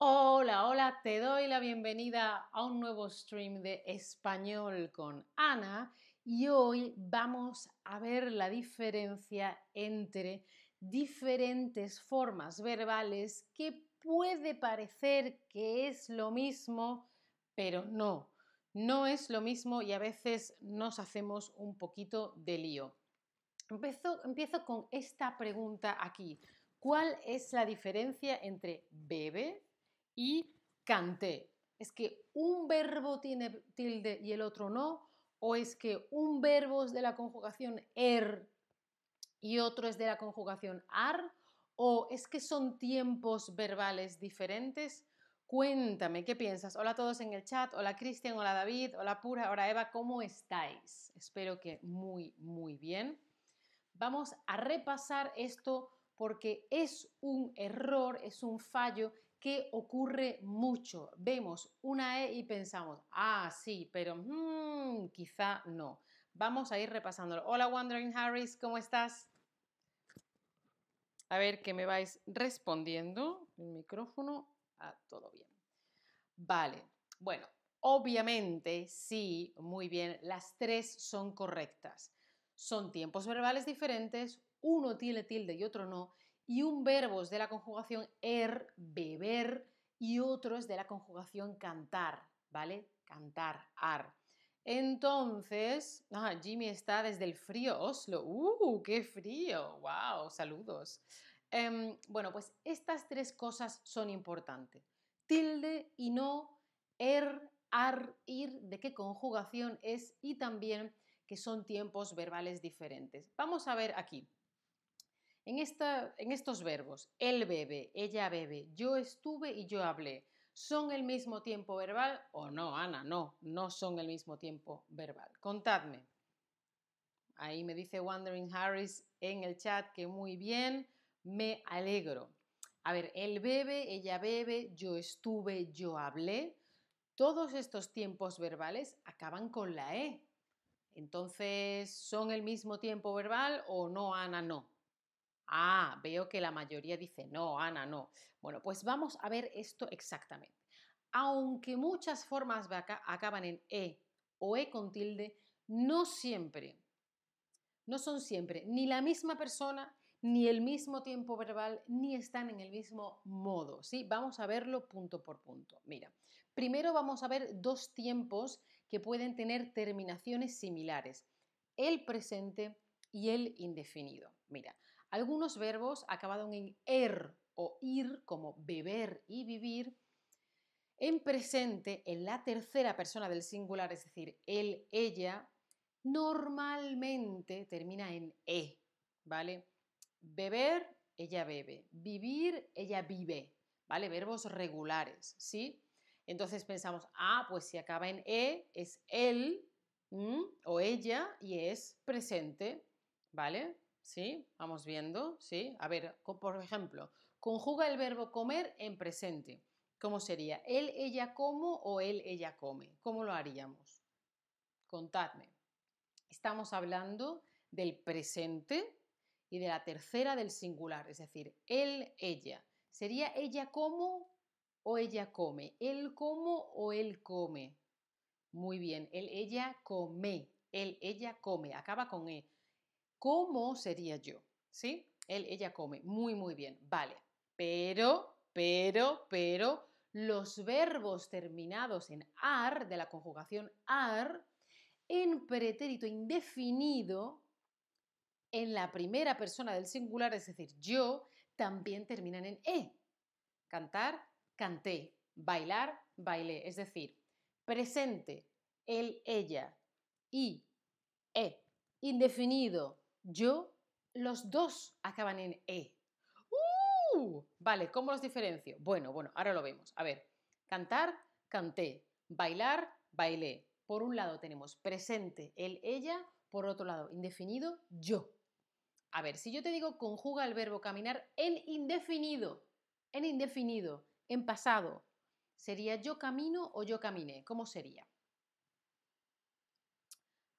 Hola, hola, te doy la bienvenida a un nuevo stream de español con Ana y hoy vamos a ver la diferencia entre diferentes formas verbales que puede parecer que es lo mismo, pero no, no es lo mismo y a veces nos hacemos un poquito de lío. Empiezo, empiezo con esta pregunta aquí. ¿Cuál es la diferencia entre bebe y canté. ¿Es que un verbo tiene tilde y el otro no? ¿O es que un verbo es de la conjugación er y otro es de la conjugación ar? ¿O es que son tiempos verbales diferentes? Cuéntame, ¿qué piensas? Hola a todos en el chat, hola Cristian, hola David, hola Pura, hola Eva, ¿cómo estáis? Espero que muy, muy bien. Vamos a repasar esto porque es un error, es un fallo que ocurre mucho. Vemos una E y pensamos, ah, sí, pero mm, quizá no. Vamos a ir repasándolo. Hola, Wandering Harris, ¿cómo estás? A ver que me vais respondiendo. El micrófono, ah, todo bien. Vale, bueno, obviamente sí, muy bien, las tres son correctas. Son tiempos verbales diferentes, uno tiene tilde y otro no, y un verbo es de la conjugación er, beber, y otro es de la conjugación cantar, ¿vale? Cantar, ar. Entonces, ah, Jimmy está desde el frío Oslo. ¡Uh, qué frío! ¡Wow! Saludos. Em, bueno, pues estas tres cosas son importantes. Tilde y no, er, ar, ir, de qué conjugación es y también que son tiempos verbales diferentes. Vamos a ver aquí. En, esta, en estos verbos, él bebe, ella bebe, yo estuve y yo hablé, ¿son el mismo tiempo verbal o no, Ana? No, no son el mismo tiempo verbal. Contadme. Ahí me dice Wandering Harris en el chat que muy bien, me alegro. A ver, él bebe, ella bebe, yo estuve, yo hablé. Todos estos tiempos verbales acaban con la E. Entonces, ¿son el mismo tiempo verbal o no, Ana? No. Ah, veo que la mayoría dice no, Ana, no. Bueno, pues vamos a ver esto exactamente. Aunque muchas formas acaban en e o e con tilde, no siempre, no son siempre ni la misma persona, ni el mismo tiempo verbal, ni están en el mismo modo. ¿sí? Vamos a verlo punto por punto. Mira, primero vamos a ver dos tiempos que pueden tener terminaciones similares, el presente y el indefinido. Mira, algunos verbos acabados en er o ir, como beber y vivir, en presente, en la tercera persona del singular, es decir, él, ella, normalmente termina en e, ¿vale? Beber, ella bebe. Vivir, ella vive, ¿vale? Verbos regulares, ¿sí? Entonces pensamos, ah, pues si acaba en e, es él o ella y es presente, ¿vale? ¿Sí? Vamos viendo, ¿sí? A ver, por ejemplo, conjuga el verbo comer en presente. ¿Cómo sería? ¿Él, ella como o él, ella come? ¿Cómo lo haríamos? Contadme. Estamos hablando del presente y de la tercera del singular, es decir, él, ella. ¿Sería ella como o ella come? ¿Él como o él come? Muy bien, él, ella come. Él, ella come. Acaba con E. ¿Cómo sería yo? ¿Sí? Él, ella come. Muy, muy bien. Vale. Pero, pero, pero, los verbos terminados en ar, de la conjugación ar, en pretérito indefinido, en la primera persona del singular, es decir, yo, también terminan en e. Cantar, canté. Bailar, bailé. Es decir, presente, él, ella y e. Indefinido, yo, los dos acaban en E. ¡Uh! Vale, ¿cómo los diferencio? Bueno, bueno, ahora lo vemos. A ver, cantar, canté. Bailar, bailé. Por un lado tenemos presente, él, ella. Por otro lado, indefinido, yo. A ver, si yo te digo conjuga el verbo caminar en indefinido, en indefinido, en pasado, ¿sería yo camino o yo caminé? ¿Cómo sería?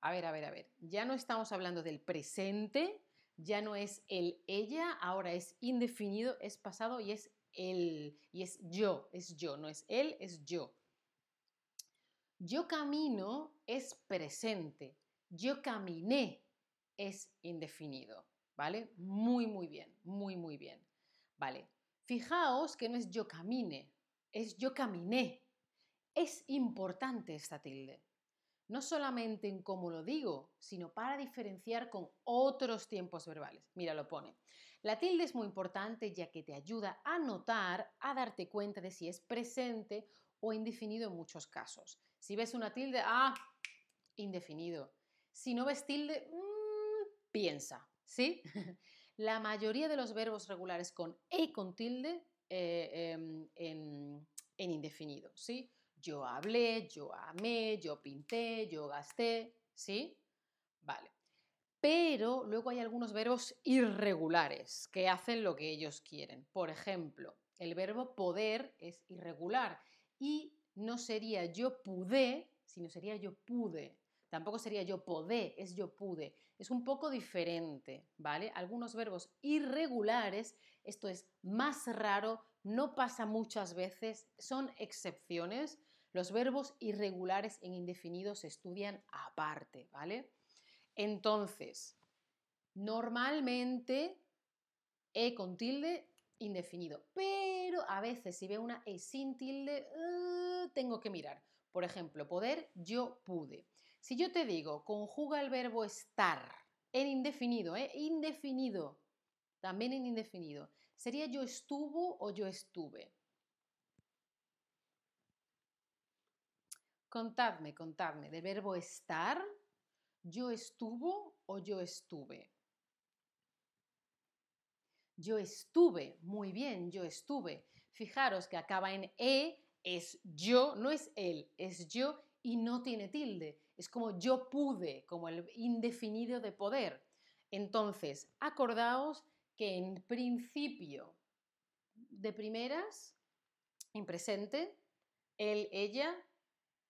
A ver, a ver, a ver. Ya no estamos hablando del presente, ya no es el ella, ahora es indefinido, es pasado y es él. Y es yo, es yo, no es él, es yo. Yo camino es presente. Yo caminé es indefinido. ¿Vale? Muy, muy bien, muy, muy bien. Vale. Fijaos que no es yo camine, es yo caminé. Es importante esta tilde. No solamente en cómo lo digo, sino para diferenciar con otros tiempos verbales. Mira, lo pone. La tilde es muy importante ya que te ayuda a notar, a darte cuenta de si es presente o indefinido en muchos casos. Si ves una tilde, ah, indefinido. Si no ves tilde, mm, piensa, ¿sí? La mayoría de los verbos regulares con e con tilde eh, em, en, en indefinido, ¿sí? Yo hablé, yo amé, yo pinté, yo gasté, ¿sí? Vale. Pero luego hay algunos verbos irregulares que hacen lo que ellos quieren. Por ejemplo, el verbo poder es irregular y no sería yo pude, sino sería yo pude. Tampoco sería yo podé, es yo pude. Es un poco diferente, ¿vale? Algunos verbos irregulares, esto es más raro, no pasa muchas veces, son excepciones. Los verbos irregulares en indefinido se estudian aparte, ¿vale? Entonces, normalmente E con tilde indefinido, pero a veces si veo una E sin tilde, uh, tengo que mirar. Por ejemplo, poder, yo pude. Si yo te digo, conjuga el verbo estar en indefinido, ¿eh? indefinido, también en indefinido, sería yo estuvo o yo estuve. Contadme, contadme, del verbo estar, yo estuvo o yo estuve. Yo estuve, muy bien, yo estuve. Fijaros que acaba en E, es yo, no es él, es yo y no tiene tilde. Es como yo pude, como el indefinido de poder. Entonces, acordaos que en principio, de primeras, en presente, él, ella,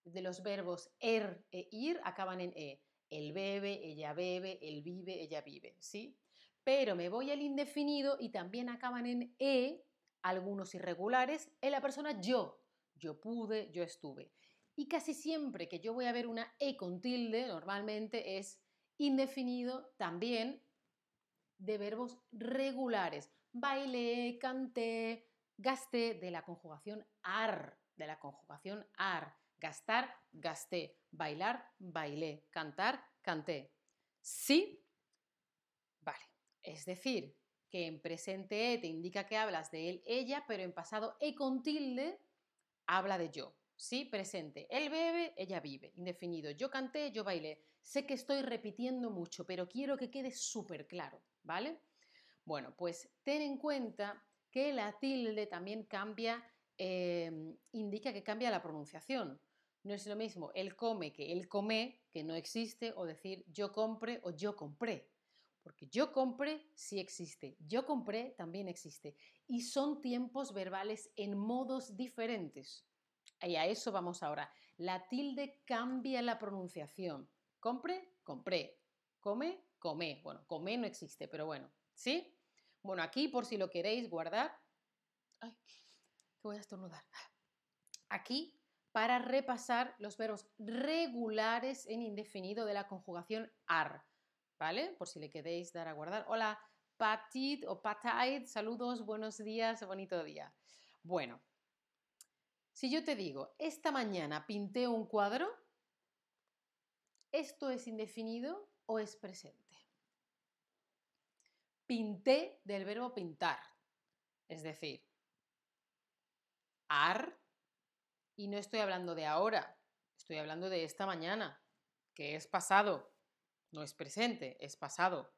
de los verbos er e ir acaban en e. Él bebe, ella bebe, él vive, ella vive, ¿sí? Pero me voy al indefinido y también acaban en e, algunos irregulares, en la persona yo. Yo pude, yo estuve. Y casi siempre que yo voy a ver una e con tilde, normalmente es indefinido también de verbos regulares. Bailé, canté, gasté, de la conjugación ar, de la conjugación ar. Gastar, gasté. Bailar, bailé. Cantar, canté. ¿Sí? Vale. Es decir, que en presente e te indica que hablas de él, ella, pero en pasado e con tilde habla de yo. ¿Sí? Presente. Él bebe, ella vive. Indefinido. Yo canté, yo bailé. Sé que estoy repitiendo mucho, pero quiero que quede súper claro, ¿vale? Bueno, pues ten en cuenta que la tilde también cambia, eh, indica que cambia la pronunciación. No es lo mismo él come que él come, que no existe, o decir yo compre o yo compré. Porque yo compré sí existe, yo compré también existe. Y son tiempos verbales en modos diferentes. Y a eso vamos ahora. La tilde cambia la pronunciación. Compre, compré. Come, come. Bueno, come no existe, pero bueno. ¿Sí? Bueno, aquí por si lo queréis guardar. Ay, que voy a estornudar. Aquí para repasar los verbos regulares en indefinido de la conjugación ar, ¿vale? Por si le queréis dar a guardar. Hola, patit o patait, saludos, buenos días, bonito día. Bueno, si yo te digo, esta mañana pinté un cuadro, ¿esto es indefinido o es presente? Pinté del verbo pintar, es decir, ar y no estoy hablando de ahora, estoy hablando de esta mañana, que es pasado, no es presente, es pasado,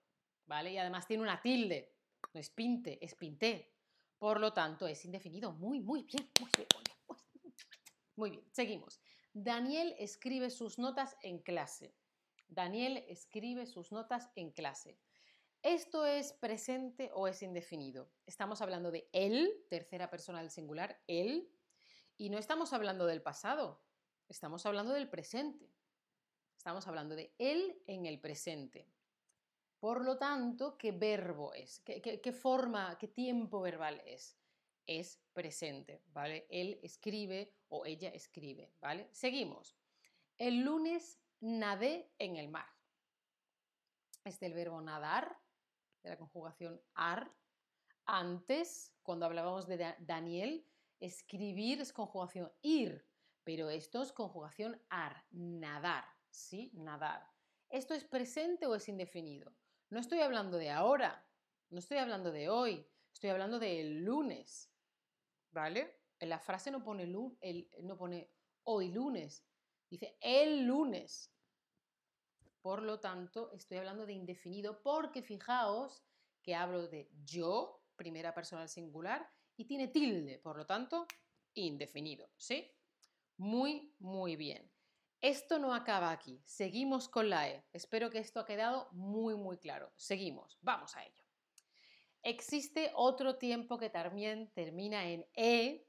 ¿vale? Y además tiene una tilde, no es pinte, es pinté. Por lo tanto, es indefinido. Muy, muy bien, muy bien, muy bien. Muy bien, seguimos. Daniel escribe sus notas en clase. Daniel escribe sus notas en clase. ¿Esto es presente o es indefinido? Estamos hablando de él, tercera persona del singular, él, y no estamos hablando del pasado, estamos hablando del presente. Estamos hablando de él en el presente. Por lo tanto, ¿qué verbo es? ¿Qué, forma, qué tiempo verbal es? es presente, ¿vale? Él escribe o ella escribe, ¿vale? Seguimos. El lunes nadé en el mar. Es del verbo nadar, de la conjugación ar. Antes, cuando hablábamos de Daniel, escribir es conjugación ir, pero esto es conjugación ar, nadar, ¿sí? Nadar. ¿Esto es presente o es indefinido? No estoy hablando de ahora, no estoy hablando de hoy, estoy hablando del lunes, ¿vale? En la frase no pone, no pone hoy lunes, dice el lunes. Por lo tanto, estoy hablando de indefinido porque fijaos que hablo de yo, primera persona singular, y tiene tilde, por lo tanto, indefinido, ¿sí? Muy, muy bien. Esto no acaba aquí. Seguimos con la E. Espero que esto ha quedado muy, muy claro. Seguimos. Vamos a ello. Existe otro tiempo que también termina en E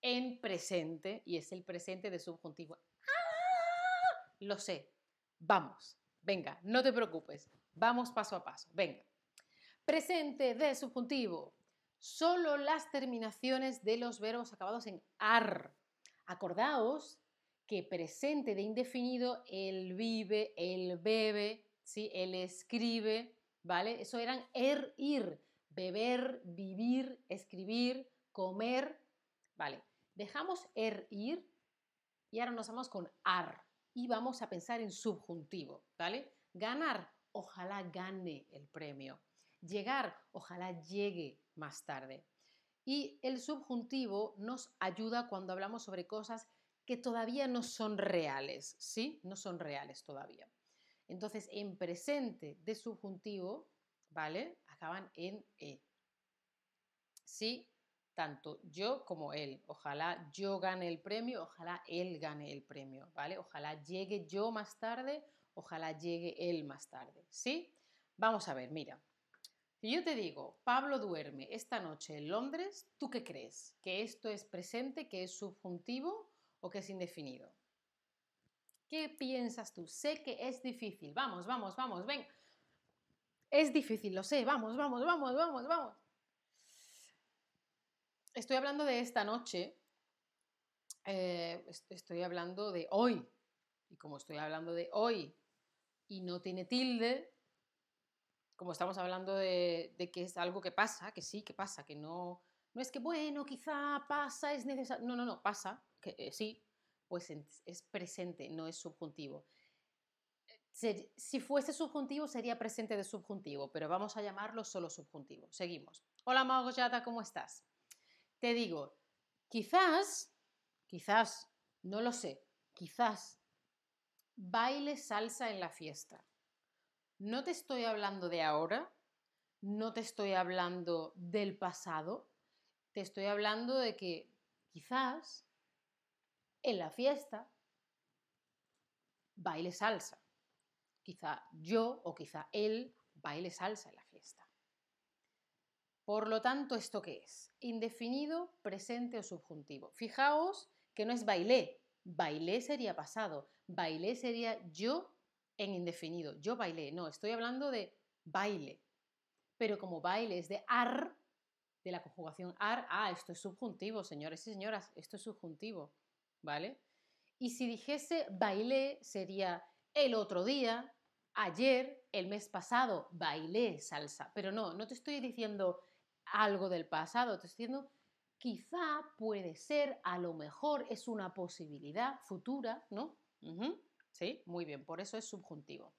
en presente y es el presente de subjuntivo. ¡Ah! Lo sé. Vamos. Venga, no te preocupes. Vamos paso a paso. Venga. Presente de subjuntivo. Solo las terminaciones de los verbos acabados en ar. Acordaos que presente de indefinido, él vive, él bebe, ¿sí? él escribe, ¿vale? Eso eran er, ir, beber, vivir, escribir, comer, ¿vale? Dejamos er, ir y ahora nos vamos con ar y vamos a pensar en subjuntivo, ¿vale? Ganar, ojalá gane el premio. Llegar, ojalá llegue más tarde. Y el subjuntivo nos ayuda cuando hablamos sobre cosas que todavía no son reales, ¿sí? No son reales todavía. Entonces, en presente de subjuntivo, ¿vale? Acaban en E. Sí, tanto yo como él. Ojalá yo gane el premio, ojalá él gane el premio, ¿vale? Ojalá llegue yo más tarde, ojalá llegue él más tarde, ¿sí? Vamos a ver, mira. Si yo te digo, Pablo duerme esta noche en Londres, ¿tú qué crees? ¿Que esto es presente, que es subjuntivo o que es indefinido? ¿Qué piensas tú? Sé que es difícil. Vamos, vamos, vamos, ven. Es difícil, lo sé. Vamos, vamos, vamos, vamos, vamos. Estoy hablando de esta noche. Eh, estoy hablando de hoy. Y como estoy hablando de hoy y no tiene tilde, como estamos hablando de, que es algo que pasa, que sí, que pasa, que no, no es que, bueno, quizá pasa, es necesario. No, no, no, pasa, que eh, sí, pues es presente, no es subjuntivo. Si fuese subjuntivo sería presente de subjuntivo, pero vamos a llamarlo solo subjuntivo. Seguimos. Hola Magoyata, ¿cómo estás? Te digo, quizás, quizás, no lo sé, quizás baile salsa en la fiesta. No te estoy hablando de ahora, no te estoy hablando del pasado, te estoy hablando de que quizás en la fiesta baile salsa. Quizá yo o quizá él baile salsa en la fiesta. Por lo tanto, ¿esto qué es? Indefinido, presente o subjuntivo. Fijaos que no es bailé. Bailé sería pasado. Bailé sería yo en indefinido. Yo bailé. No, estoy hablando de baile. Pero como baile es de ar, de la conjugación ar, ah, esto es subjuntivo, señores y señoras, esto es subjuntivo, ¿vale? Y si dijese bailé, sería el otro día, ayer, el mes pasado, bailé salsa. Pero no, no te estoy diciendo algo del pasado, te estoy diciendo quizá puede ser, a lo mejor es una posibilidad futura, ¿no? Sí, muy bien, por eso es subjuntivo.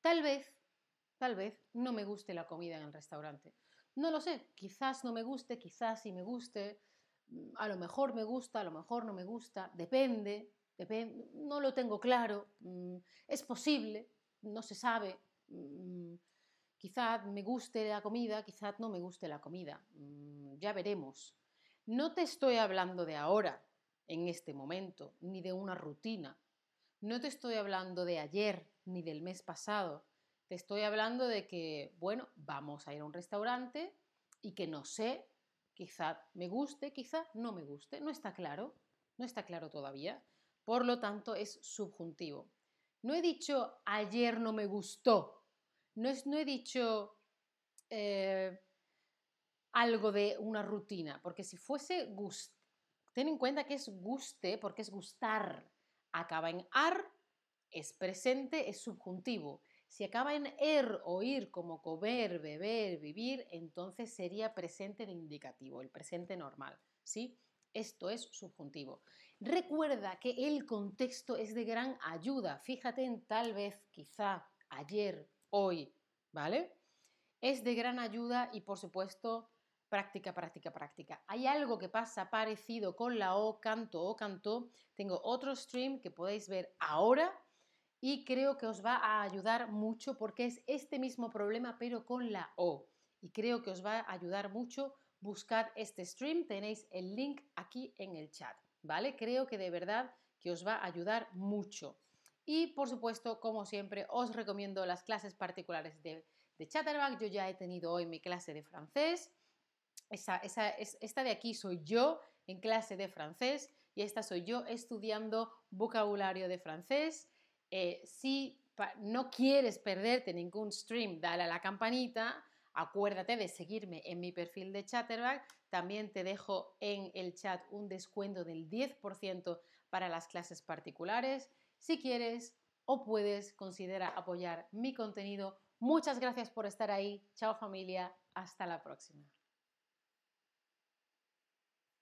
Tal vez, tal vez no me guste la comida en el restaurante. No lo sé, quizás no me guste, quizás sí me guste, mm, a lo mejor me gusta, a lo mejor no me gusta, depende, depende no lo tengo claro, mm, es posible, no se sabe, mm, quizás me guste la comida, quizás no me guste la comida, ya veremos. No te estoy hablando de ahora, en este momento, ni de una rutina. No te estoy hablando de ayer, ni del mes pasado. Te estoy hablando de que, bueno, vamos a ir a un restaurante y que no sé, quizá me guste, quizá no me guste, no está claro, no está claro todavía. Por lo tanto, es subjuntivo. No he dicho ayer no me gustó, no, es, no he dicho eh, algo de una rutina, porque si fuese gust, ten en cuenta que es guste porque es gustar. Acaba en ar, es presente, es subjuntivo. Si acaba en er o ir como comer, beber, vivir, entonces sería presente de indicativo, el presente normal, ¿sí? Esto es subjuntivo. Recuerda que el contexto es de gran ayuda. Fíjate en tal vez, quizá, ayer, hoy, ¿vale? Es de gran ayuda y por supuesto práctica, práctica, práctica. Hay algo que pasa parecido con la O, canto o canto. Tengo otro stream que podéis ver ahora y creo que os va a ayudar mucho porque es este mismo problema pero con la O. Y creo que os va a ayudar mucho buscar este stream. Tenéis el link aquí en el chat, ¿vale? Creo que de verdad que os va a ayudar mucho. Y por supuesto, como siempre, os recomiendo las clases particulares de, de Chatterback. Yo ya he tenido hoy mi clase de francés. Esta de aquí soy yo en clase de francés y esta soy yo estudiando vocabulario de francés. Eh, si no quieres perderte ningún stream, dale a la campanita. Acuérdate de seguirme en mi perfil de Chatterback. También te dejo en el chat un descuento del 10% para las clases particulares. Si quieres o puedes, considera apoyar mi contenido. Muchas gracias por estar ahí. Chao familia. Hasta la próxima.